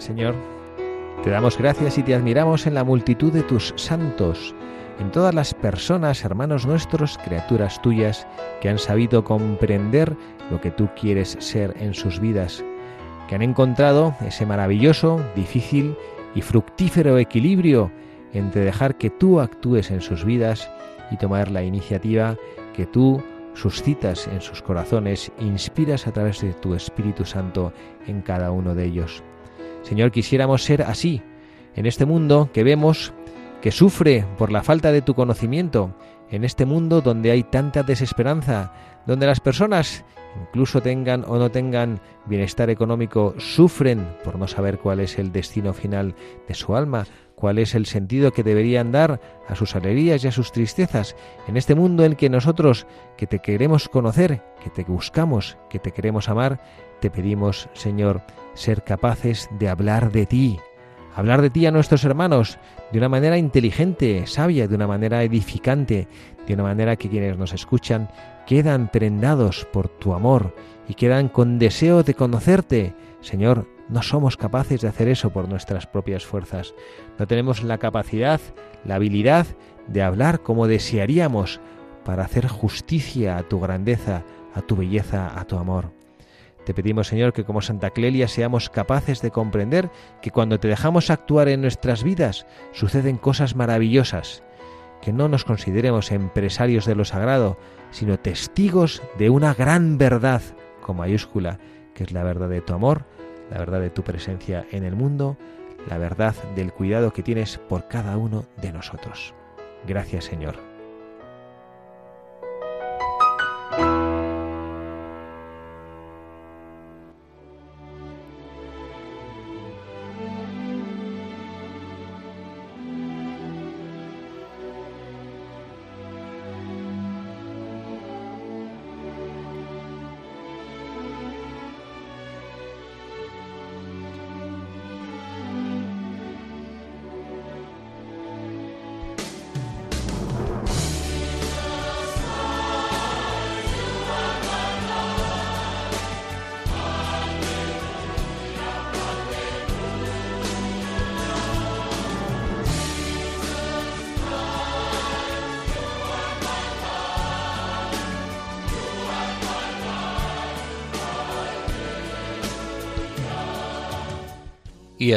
S1: Señor, te damos gracias y te admiramos en la multitud de tus santos, en todas las personas, hermanos nuestros, criaturas tuyas, que han sabido comprender lo que tú quieres ser en sus vidas, que han encontrado ese maravilloso, difícil y fructífero equilibrio entre dejar que tú actúes en sus vidas y tomar la iniciativa que tú suscitas en sus corazones, inspiras a través de tu Espíritu Santo en cada uno de ellos. Señor, quisiéramos ser así, en este mundo que vemos que sufre por la falta de tu conocimiento, en este mundo donde hay tanta desesperanza, donde las personas, incluso tengan o no tengan bienestar económico, sufren por no saber cuál es el destino final de su alma, cuál es el sentido que deberían dar a sus alegrías y a sus tristezas, en este mundo en que nosotros, que te queremos conocer, que te buscamos, que te queremos amar, te pedimos, Señor, ser capaces de hablar de ti, hablar de ti a nuestros hermanos de una manera inteligente, sabia, de una manera edificante, de una manera que quienes nos escuchan quedan prendados por tu amor y quedan con deseo de conocerte. Señor, no somos capaces de hacer eso por nuestras propias fuerzas. No tenemos la capacidad, la habilidad de hablar como desearíamos para hacer justicia a tu grandeza, a tu belleza, a tu amor. Te pedimos, Señor, que como Santa Clelia seamos capaces de comprender que cuando te dejamos actuar en nuestras vidas suceden cosas maravillosas, que no nos consideremos empresarios de lo sagrado, sino testigos de una gran verdad con mayúscula, que es la verdad de tu amor, la verdad de tu presencia en el mundo, la verdad del cuidado que tienes por cada uno de nosotros. Gracias, Señor.